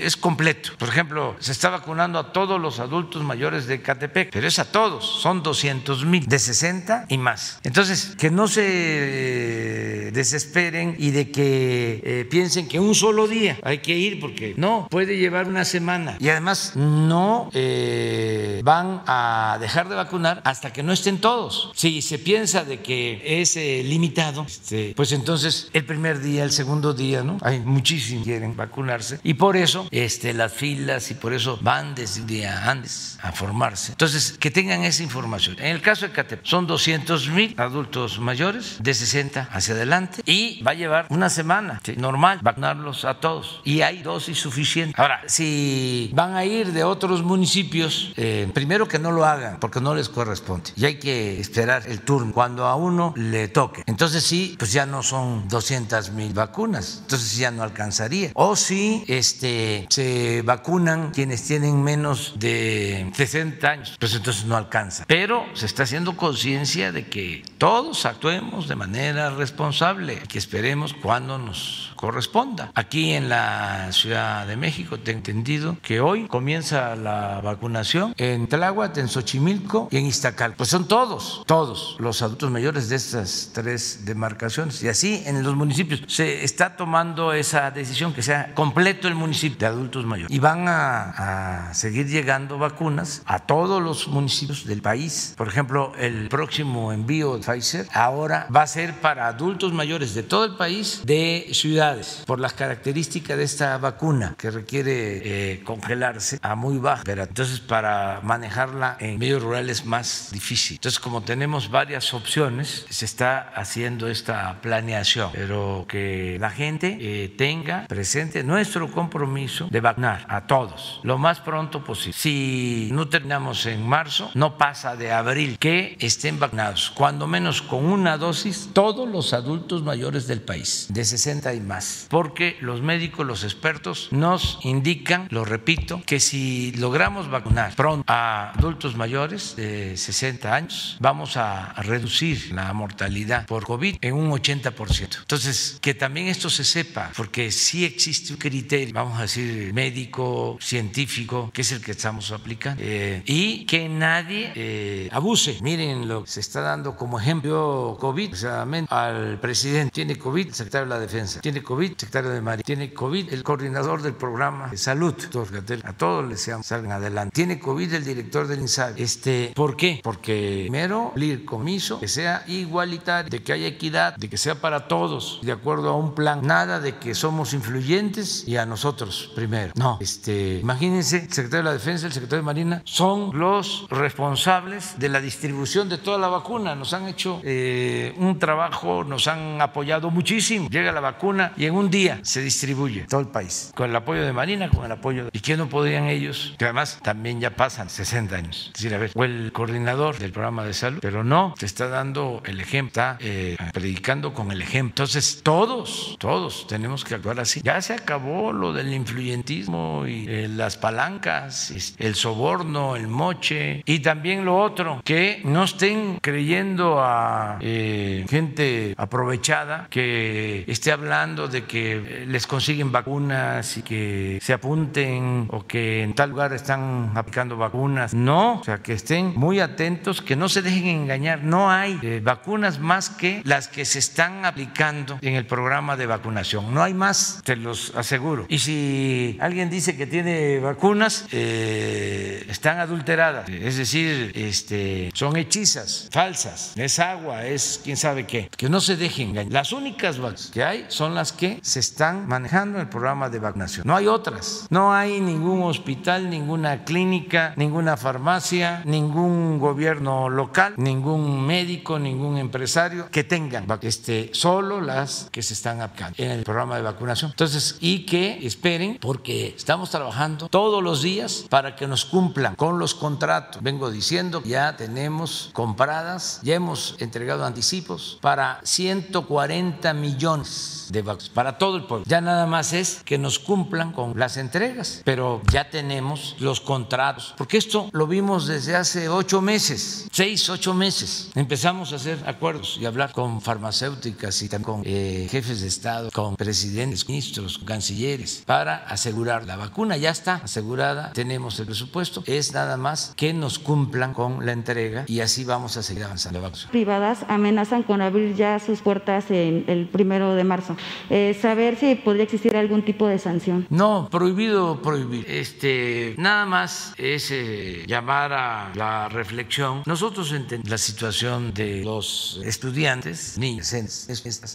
es completo. Por ejemplo, se está vacunando a todos los adultos mayores de Catepec, pero es a todos, son 200 mil, de 60 y más. Entonces, que no se desesperen y de que eh, piensen que un solo día hay que ir, porque no, puede llevar una semana. Y además, no eh, van a dejar de vacunar hasta que no estén todos. Si se piensa de que es eh, limitado, este, pues entonces el primer día, el segundo día, ¿no? Hay muchísimos que quieren vacunarse y por eso este, las filas y por eso van desde un día antes a formarse. Entonces, que tengan esa información. En el caso de Catep, son 200 mil adultos mayores de 60 hacia adelante y va a llevar una semana ¿sí? normal vacunarlos a todos y hay dosis suficiente. Ahora, si van a ir de otros municipios, eh, primero que no lo hagan porque no les corresponde y hay que esperar el turno cuando a uno le toque. Entonces sí, pues ya no son 200 mil vacunas, entonces ya no alcanzaría. O si este, se vacunan quienes tienen menos de 60 años, pues entonces no alcanza. Pero se está haciendo conciencia de que todos actuemos de manera responsable, que esperemos cuando nos corresponda. Aquí en la Ciudad de México tengo entendido que hoy comienza la vacunación en Tláhuac, en Xochimilco y en Iztacal. Pues son todos, todos los adultos mayores de estas tres demarcaciones. Y así en los municipios se está tomando esa decisión que sea completo el municipio de adultos mayores. Y van a, a seguir llegando vacunas a todos los municipios del país. Por ejemplo, el próximo envío de Pfizer ahora va a ser para adultos mayores de todo el país de por las características de esta vacuna que requiere eh, congelarse a muy baja entonces para manejarla en medios rurales es más difícil. Entonces como tenemos varias opciones se está haciendo esta planeación. Pero que la gente eh, tenga presente nuestro compromiso de vacunar a todos lo más pronto posible. Si no terminamos en marzo no pasa de abril que estén vacunados. Cuando menos con una dosis todos los adultos mayores del país, de 60 y más, porque los médicos, los expertos nos indican, lo repito, que si logramos vacunar pronto a adultos mayores de 60 años, vamos a reducir la mortalidad por COVID en un 80%. Entonces, que también esto se sepa, porque sí existe un criterio, vamos a decir, médico, científico, que es el que estamos aplicando, eh, y que nadie eh, abuse. Miren lo que se está dando como ejemplo COVID, al presidente, tiene COVID, el secretario de la Defensa, tiene COVID, secretario de Marina, tiene COVID, el coordinador del programa de salud, a todos les salgan adelante. Tiene COVID el director del INSABI. Este, ¿Por qué? Porque primero, el comiso, que sea igualitario, de que haya equidad, de que sea para todos, de acuerdo a un plan. Nada de que somos influyentes y a nosotros primero. No, este, imagínense, el secretario de la Defensa, el secretario de Marina, son los responsables de la distribución de toda la vacuna. Nos han hecho eh, un trabajo, nos han apoyado muchísimo. Llega la vacuna y en un día se distribuye todo el país, con el apoyo de Marina, con el apoyo de... ¿Y qué no podrían ellos? Que además también ya pasan 60 años. Es decir, a ver, o el coordinador del programa de salud, pero no, te está dando el ejemplo, está eh, predicando con el ejemplo. Entonces, todos, todos tenemos que actuar así. Ya se acabó lo del influyentismo y eh, las palancas, el soborno, el moche y también lo otro, que no estén creyendo a eh, gente aprovechada que esté hablando de que les consiguen vacunas y que se apunten o que en tal lugar están aplicando vacunas. No, o sea, que estén muy atentos, que no se dejen engañar. No hay eh, vacunas más que las que se están aplicando en el programa de vacunación. No hay más, te los aseguro. Y si alguien dice que tiene vacunas, eh, están adulteradas, es decir, este, son hechizas, falsas, es agua, es quién sabe qué. Que no se dejen engañar. Las únicas vacunas que hay son las que se están manejando en el programa de vacunación. No hay otras. No hay ningún hospital, ninguna clínica, ninguna farmacia, ningún gobierno local, ningún médico, ningún empresario que tengan este, solo las que se están aplicando en el programa de vacunación. Entonces, y que esperen porque estamos trabajando todos los días para que nos cumplan con los contratos. Vengo diciendo, ya tenemos compradas, ya hemos entregado anticipos para 140 millones de vacunas para todo el pueblo. Ya nada más es que nos cumplan con las entregas, pero ya tenemos los contratos, porque esto lo vimos desde hace ocho meses, seis, ocho meses. Empezamos a hacer acuerdos y hablar con farmacéuticas y también con eh, jefes de Estado, con presidentes, ministros, cancilleres, para asegurar la vacuna. Ya está asegurada, tenemos el presupuesto, es nada más que nos cumplan con la entrega y así vamos a seguir avanzando. Privadas amenazan con abrir ya sus puertas en el primero de marzo. Eh, saber si podría existir algún tipo de sanción. No, prohibido prohibir. Este, nada más es eh, llamar a la reflexión. Nosotros entendemos la situación de los estudiantes, niños,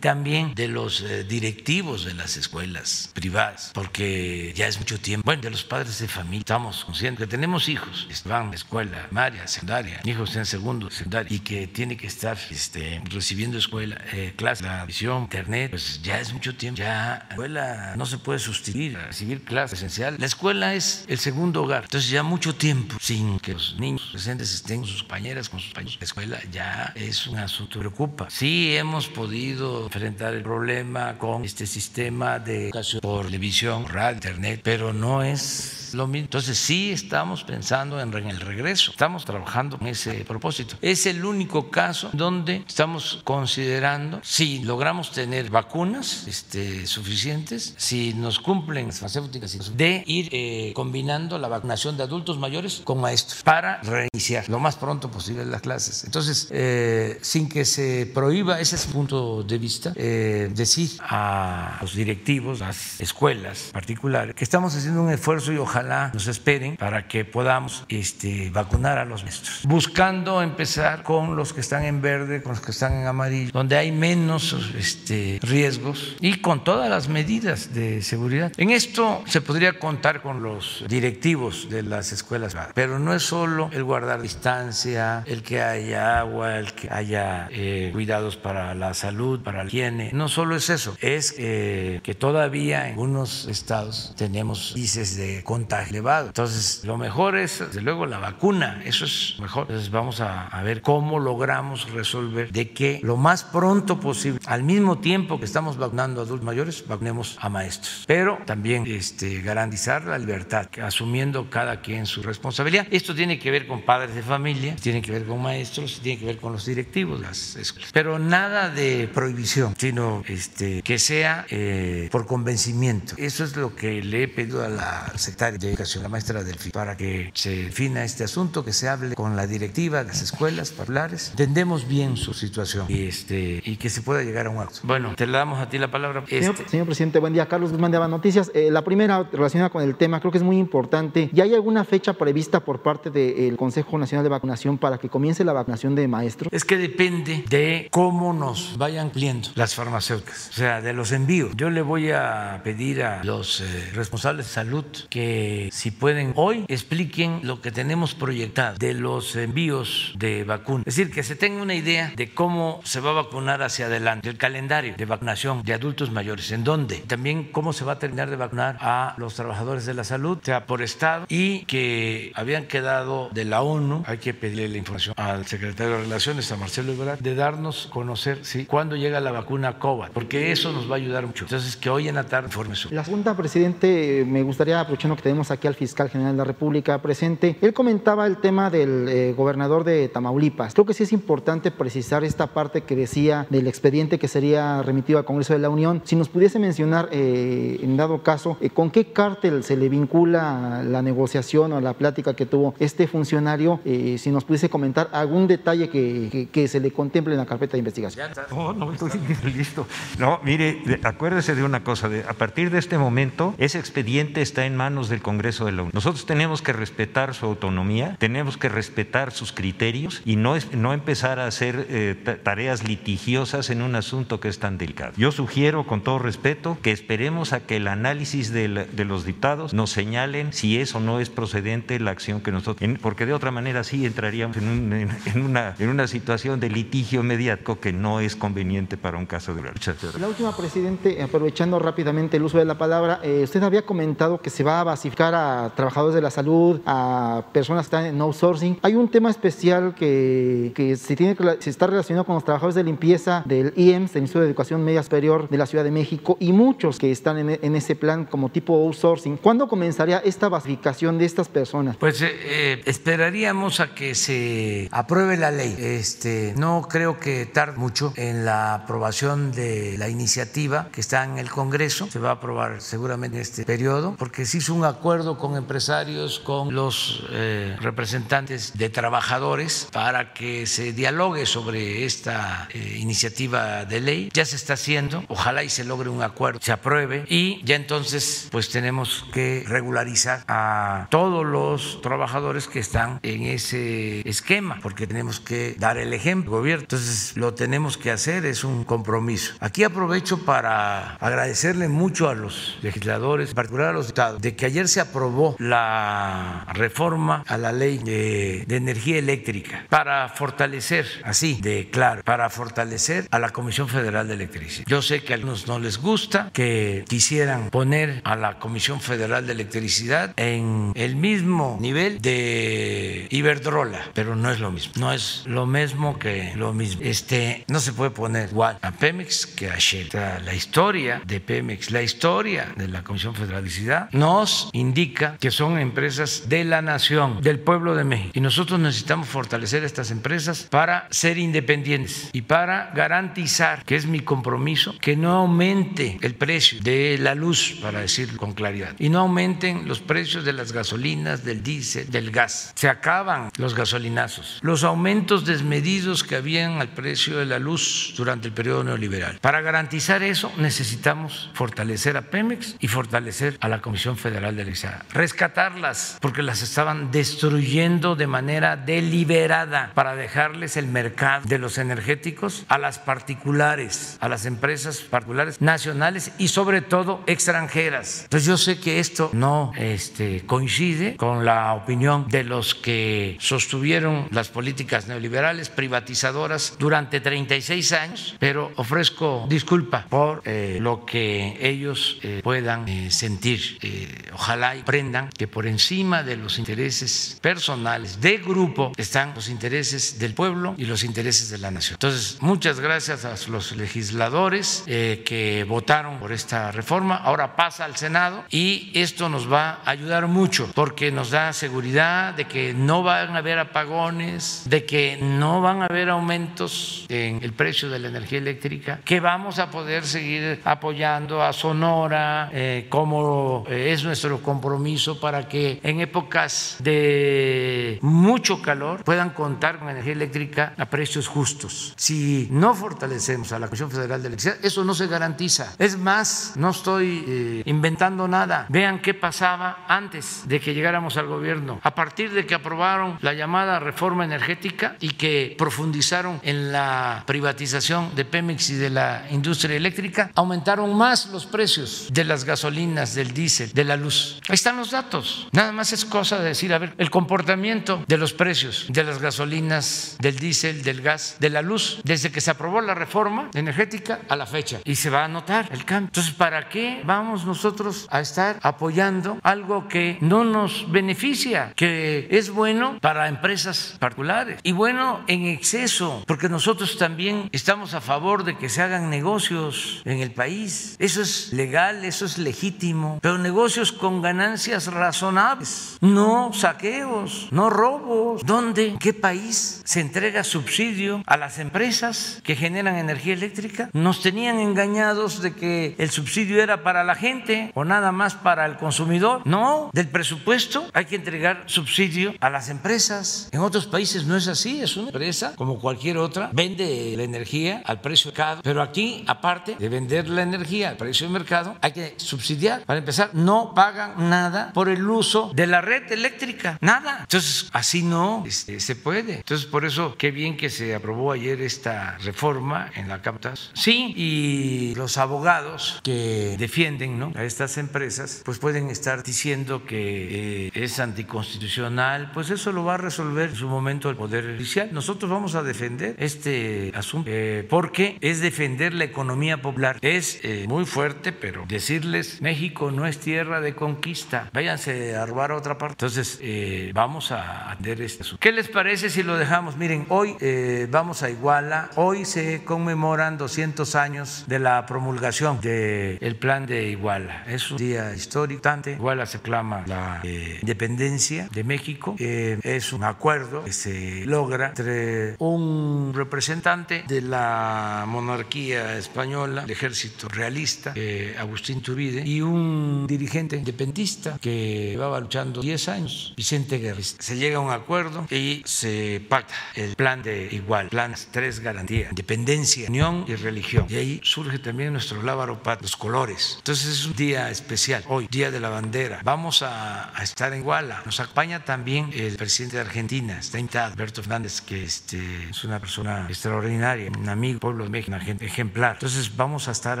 también de los eh, directivos de las escuelas privadas, porque ya es mucho tiempo. Bueno, de los padres de familia, estamos conscientes que tenemos hijos van a escuela primaria, secundaria, hijos en segundo, secundaria, y que tiene que estar este, recibiendo escuela, eh, clase, la visión, internet, pues ya es mucho tiempo. Ya la escuela no se puede sustituir recibir clases esencial. La escuela es el segundo hogar. Entonces ya mucho tiempo sin que los niños presentes estén con sus compañeras, con sus compañeros. La escuela ya es un asunto que preocupa. Sí hemos podido enfrentar el problema con este sistema de educación por televisión, radio, internet, pero no es lo mismo. Entonces sí estamos pensando en el regreso, estamos trabajando en ese propósito. Es el único caso donde estamos considerando si logramos tener vacunas este, suficientes, si nos cumplen las farmacéuticas, de ir eh, combinando la vacunación de adultos mayores con maestros para reiniciar lo más pronto posible las clases. Entonces, eh, sin que se prohíba, ese punto de vista, eh, decir a los directivos, las escuelas particulares, que estamos haciendo un esfuerzo y ojalá nos esperen para que podamos este, vacunar a los maestros. Buscando empezar con los que están en verde, con los que están en amarillo, donde hay menos este, riesgos y con todas las medidas de seguridad. En esto se podría contar con los directivos de las escuelas, pero no es solo el guardar distancia, el que haya agua, el que haya eh, cuidados para la salud, para la higiene. No solo es eso, es eh, que todavía en algunos estados tenemos índices de contagio elevado. Entonces, lo mejor es, desde luego, la vacuna. Eso es mejor. Entonces, vamos a, a ver cómo logramos resolver de que lo más pronto posible, al mismo tiempo que estamos vacunando a adultos mayores, vacunemos a maestros. Pero también este, garantizar la libertad, asumiendo cada quien su responsabilidad. Esto tiene que ver con padres de familia, tiene que ver con maestros, tiene que ver con los directivos las escuelas. Pero nada de prohibición, sino este, que sea eh, por convencimiento. Eso es lo que le he pedido a la secretaria de Educación, la maestra Delfi, para que se defina este asunto, que se hable con la directiva de las escuelas populares, entendemos bien su situación y, este, y que se pueda llegar a un acto. Bueno, te le damos a ti la palabra. Señor, Este, señor presidente, buen día. Carlos Guzmán de Aba Noticias. Eh, la primera relacionada con el tema, creo que es muy importante. ¿Ya hay alguna fecha prevista por parte del Consejo Nacional de Vacunación para que comience la vacunación de maestros? Es que depende de cómo nos vayan cumpliendo las farmacéuticas, o sea, de los envíos. Yo le voy a pedir a los eh, responsables de salud que si pueden hoy expliquen lo que tenemos proyectado de los envíos de vacunas. Es decir, que se tenga una idea de cómo se va a vacunar hacia adelante, el calendario de vacunación de adultos mayores, en dónde, también cómo se va a terminar de vacunar a los trabajadores de la salud, sea, por estado, y que habían quedado de la ONU, hay que pedirle la información al secretario de Relaciones, a Marcelo Ebrard, de darnos conocer ¿sí? cuándo llega la vacuna COVID, porque eso nos va a ayudar mucho. Entonces, que hoy en la tarde informe su. La segunda, presidente, me gustaría, aprovechando que tenemos aquí al fiscal general de la República presente, él comentaba el tema del eh, gobernador de Tamaulipas. Creo que sí es importante precisar esta parte que decía del expediente que sería remitido al Congreso de la Unión. Si nos pudiese mencionar, eh, en dado caso, eh, con qué cártel se le vincula la negociación o la plática que tuvo este funcionario, eh, si nos pudiese comentar algún detalle que, se le contemple en la carpeta de investigación. No, no (laughs) estoy listo. No, mire, de- acuérdese de una cosa, a partir de este momento, ese expediente está en manos del Congreso de la Unión. Nosotros tenemos que respetar su autonomía, tenemos que respetar sus criterios y no, no empezar a hacer eh, ta- tareas litigiosas en un asunto que es tan delicado. Yo sugiero, con todo respeto, que esperemos a que el análisis de los dictados nos señalen si es o no es procedente la acción que nosotros... porque de otra manera sí entraríamos en, un- en- en una, en situación de litigio mediático que no es conveniente para un caso de Muchas gracias. La última, presidente, aprovechando rápidamente el uso de la palabra, eh, usted había comentado que se va a basificar a trabajadores de la salud, a personas que están en outsourcing. Hay un tema especial que, que se, tiene, se está relacionado con los trabajadores de limpieza del IEMS, del Instituto de Educación Media Superior de la Ciudad de México, y muchos que están en, ese plan como tipo outsourcing. ¿Cuándo comenzaría esta basificación de estas personas? Pues eh, eh, esperaríamos a que se apruebe la ley. Este, no creo que tarde mucho en la aprobación de la iniciativa que está en el Congreso. Se va a aprobar seguramente en este periodo, porque se hizo un acuerdo con empresarios, con los eh, representantes de trabajadores para que se dialogue sobre esta iniciativa de ley. Ya se está haciendo. Ojalá y se logre un acuerdo, se apruebe y ya entonces pues tenemos que regularizar a todos los trabajadores que están en ese esquema, porque tenemos que dar el ejemplo, gobierno. Entonces lo tenemos que hacer, es un compromiso. Aquí aprovecho para agradecerle mucho a los legisladores, en particular a los diputados, de que ayer se aprobó la reforma a la ley de, de energía eléctrica para fortalecer, así de claro, para fortalecer a la Comisión Federal de Electricidad. Yo sé que a algunos no les gusta, que quisieran poner a la Comisión Federal de Electricidad en el mismo nivel de Iberdrola, pero no es lo mismo. No es lo mismo que lo mismo. Este, no se puede poner igual a Pemex que a Shell. O sea, la historia de Pemex, la historia de la Comisión Federal de Electricidad nos indica que son empresas de la nación, del pueblo de México. Y nosotros necesitamos fortalecer estas empresas para ser independientes y para garantizar, que es mi compromiso, que no aumente el precio de la luz, para decirlo con claridad, y no aumenten los precios de las gasolinas, del diésel, del gas. Se acaban los gasolinazos, los aumentos desmedidos que habían al precio de la luz durante el periodo neoliberal. Para garantizar eso necesitamos fortalecer a Pemex y fortalecer a la Comisión Federal de Electricidad, rescatarlas porque las estaban destruyendo de manera deliberada para dejarles el mercado de los energéticos a las particulares, a las empresas particulares nacionales y sobre todo extranjeras. Entonces yo sé que esto no este, coincide con la opinión de los que sostuvieron las políticas neoliberales privatizadoras durante 36 años, pero ofrezco disculpa por eh, lo que ellos eh, puedan eh, sentir. Eh, ojalá aprendan que por encima de los intereses personales de grupo están los intereses del pueblo y los intereses de la nación. Entonces, muchas gracias. a los legisladores eh, que votaron por esta reforma. Ahora pasa al Senado y esto nos va a ayudar mucho porque nos da seguridad de que no van a haber apagones, de que no van a haber aumentos en el precio de la energía eléctrica, que vamos a poder seguir apoyando a Sonora eh, como eh, es nuestro compromiso para que en épocas de mucho calor puedan contar con energía eléctrica a precios justos. Si no fortalecemos a la Comisión Federal de Electricidad, eso no se garantiza. Es más, no estoy eh, inventando nada. Vean qué pasaba antes de que llegáramos al gobierno. A partir de que aprobaron la llamada reforma energética y que profundizaron en la privatización de Pemex y de la industria eléctrica, aumentaron más los precios de las gasolinas, del diésel, de la luz. Ahí están los datos. Nada más es cosa de decir, a ver, el comportamiento de los precios de las gasolinas, del diésel, del gas, de la luz, desde que se aprobó la reforma energética a la fecha. Y se va a notar el cambio. Entonces, ¿para qué vamos nosotros a estar apoyando algo que no nos beneficia, que es bueno para empresas particulares y bueno en exceso, porque nosotros también estamos a favor de que se hagan negocios en el país. Eso es legal, eso es legítimo, pero negocios con ganancias razonables, no saqueos, no robos. ¿Dónde, en qué país se entrega subsidio a las empresas que generan energía eléctrica? Nos tenían engañados de que el subsidio era para la gente o nada más para el consumidor. No, del presupuesto hay que entregar subsidio a las empresas. En otros países no es así, es una empresa como cualquier otra, vende la energía al precio de mercado, pero aquí, aparte de vender la energía al precio de mercado, hay que subsidiar. Para empezar, no pagan nada por el uso de la red eléctrica, nada. Entonces, así no este, se puede. Entonces, por eso, qué bien que se aprobó ayer esta reforma en la Cámara. Sí, y los abogados que defienden ¿no? a estas empresas, pues pueden estar diciendo que eh, es anticonstitucional, pues eso lo va a resolver en su momento el Poder Judicial. Nosotros vamos a defender este asunto eh, porque es defender la economía popular. Es eh, muy fuerte, pero decirles México no es tierra de conquista, váyanse a robar a otra parte. Entonces, eh, vamos a atender este asunto. ¿Qué les parece si lo dejamos? Miren, hoy eh, vamos a Iguala, hoy se conmemoran 200 años de la promulgación del plan de Iguala. Es un día histórico. Iguala se clama la eh, independencia de México. Eh, es un acuerdo que se logra entre un representante de la monarquía española, el ejército realista, eh, Agustín Turbide, y un dirigente independentista que llevaba luchando 10 años, Vicente Guerra. Se llega a un acuerdo y se pacta el plan de igual, plan tres garantías, independencia, unión y religión. Y ahí surge también nuestro lábaro pat, los colores. Entonces es un día especial, hoy, Día de la Bandera. Vamos a, a estar en Iguala. Nos acompaña también el presidente de Argentina, está invitado, Alberto Fernández, que este, es una persona extraordinaria, un amigo, pueblo de México, una gente ejemplar. Entonces vamos a estar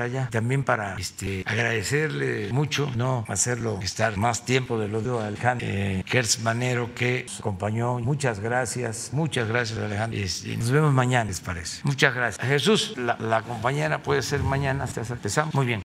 allá también para este, agradecerle mucho, no hacerlo estar más tiempo de lo de Alejandro eh, Manero que nos acompañó. Muchas gracias, muchas gracias Alejandro. Este, nos vemos mañana, les parece. Muchas gracias. Jesús, la, compañera puede ser mañana hasta empezamos. Muy bien.